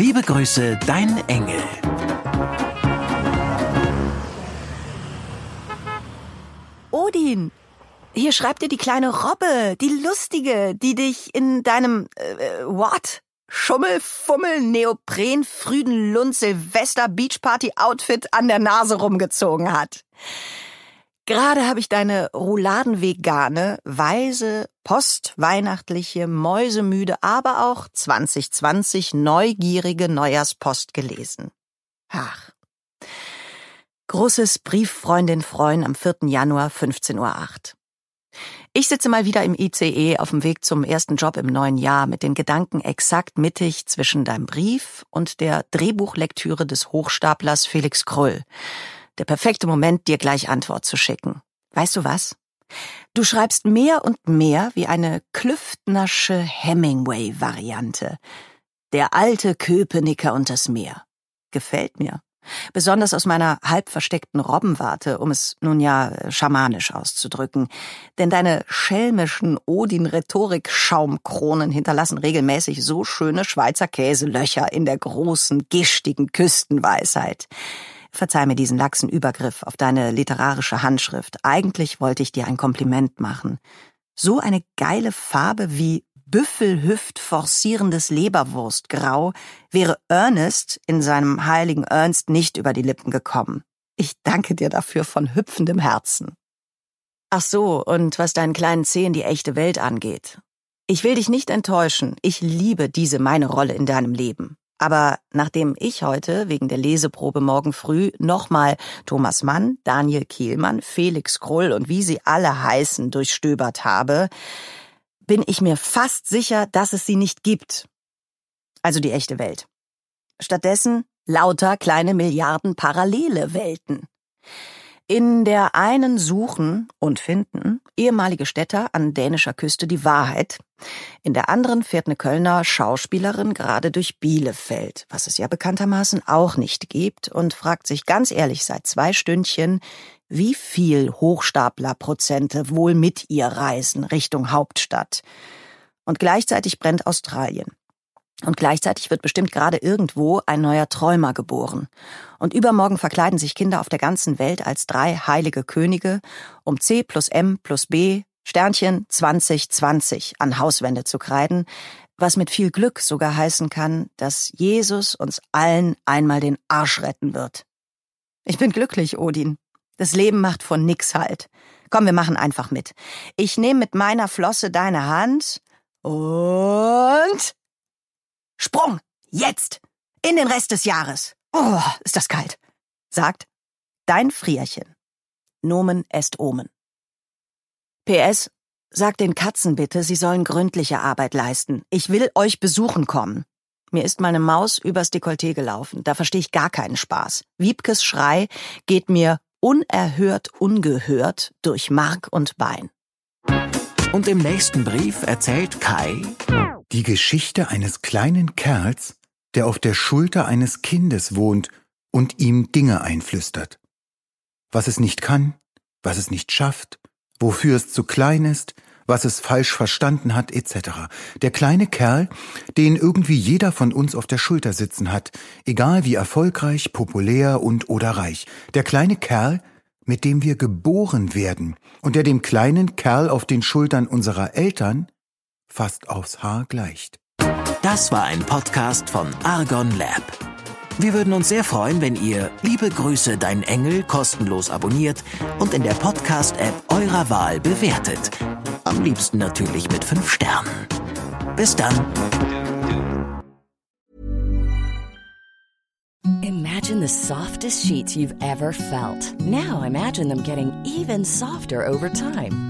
Liebe Grüße, dein Engel. Odin, hier schreibt dir die kleine Robbe, die lustige, die dich in deinem äh, what? Schummel, Fummel, Neopren, Früden, Lund, Silvester, Beachparty Outfit an der Nase rumgezogen hat. Gerade habe ich deine rouladenvegane, weise, postweihnachtliche, mäusemüde, aber auch 2020 neugierige Neujahrspost gelesen. Ach. Großes Brief Freundin Freund am 4. Januar 15.08 Uhr. Ich sitze mal wieder im ICE auf dem Weg zum ersten Job im neuen Jahr mit den Gedanken exakt mittig zwischen deinem Brief und der Drehbuchlektüre des Hochstaplers Felix Krull. Der perfekte Moment, dir gleich Antwort zu schicken. Weißt du was? Du schreibst mehr und mehr wie eine Klüftnersche Hemingway-Variante. Der alte Köpenicker und das Meer. Gefällt mir. Besonders aus meiner halb versteckten Robbenwarte, um es nun ja schamanisch auszudrücken. Denn deine schelmischen Odin-Rhetorik-Schaumkronen hinterlassen regelmäßig so schöne Schweizer Käselöcher in der großen, gischigen Küstenweisheit. Verzeih mir diesen laxen Übergriff auf deine literarische Handschrift. Eigentlich wollte ich dir ein Kompliment machen. So eine geile Farbe wie Büffelhüft forcierendes Leberwurstgrau wäre Ernest in seinem heiligen Ernst nicht über die Lippen gekommen. Ich danke dir dafür von hüpfendem Herzen. Ach so, und was deinen kleinen Zeh in die echte Welt angeht. Ich will dich nicht enttäuschen. Ich liebe diese meine Rolle in deinem Leben. Aber nachdem ich heute wegen der Leseprobe morgen früh nochmal Thomas Mann, Daniel Kielmann, Felix Krull und wie sie alle heißen durchstöbert habe, bin ich mir fast sicher, dass es sie nicht gibt. Also die echte Welt. Stattdessen lauter kleine Milliarden parallele Welten. In der einen suchen und finden ehemalige Städter an dänischer Küste die Wahrheit. In der anderen fährt eine Kölner Schauspielerin gerade durch Bielefeld, was es ja bekanntermaßen auch nicht gibt, und fragt sich ganz ehrlich seit zwei Stündchen, wie viel Hochstaplerprozente wohl mit ihr reisen Richtung Hauptstadt. Und gleichzeitig brennt Australien. Und gleichzeitig wird bestimmt gerade irgendwo ein neuer Träumer geboren. Und übermorgen verkleiden sich Kinder auf der ganzen Welt als drei heilige Könige, um C plus M plus B Sternchen 2020 an Hauswände zu kreiden, was mit viel Glück sogar heißen kann, dass Jesus uns allen einmal den Arsch retten wird. Ich bin glücklich, Odin. Das Leben macht von nix halt. Komm, wir machen einfach mit. Ich nehme mit meiner Flosse deine Hand und Sprung! Jetzt! In den Rest des Jahres! Oh, ist das kalt! sagt dein Frierchen. Nomen est Omen. PS, sag den Katzen bitte, sie sollen gründliche Arbeit leisten. Ich will euch besuchen kommen. Mir ist meine Maus übers Dekolleté gelaufen. Da verstehe ich gar keinen Spaß. Wiebkes Schrei geht mir unerhört ungehört durch Mark und Bein. Und im nächsten Brief erzählt Kai die Geschichte eines kleinen Kerls, der auf der Schulter eines Kindes wohnt und ihm Dinge einflüstert. Was es nicht kann, was es nicht schafft, wofür es zu klein ist, was es falsch verstanden hat, etc. Der kleine Kerl, den irgendwie jeder von uns auf der Schulter sitzen hat, egal wie erfolgreich, populär und oder reich. Der kleine Kerl, mit dem wir geboren werden und der dem kleinen Kerl auf den Schultern unserer Eltern fast aufs Haar gleicht. Das war ein Podcast von Argon Lab. Wir würden uns sehr freuen, wenn ihr Liebe Grüße, dein Engel kostenlos abonniert und in der Podcast-App eurer Wahl bewertet. Am liebsten natürlich mit 5 Sternen. Bis dann. Imagine the softest sheets you've ever felt. Now imagine them getting even softer over time.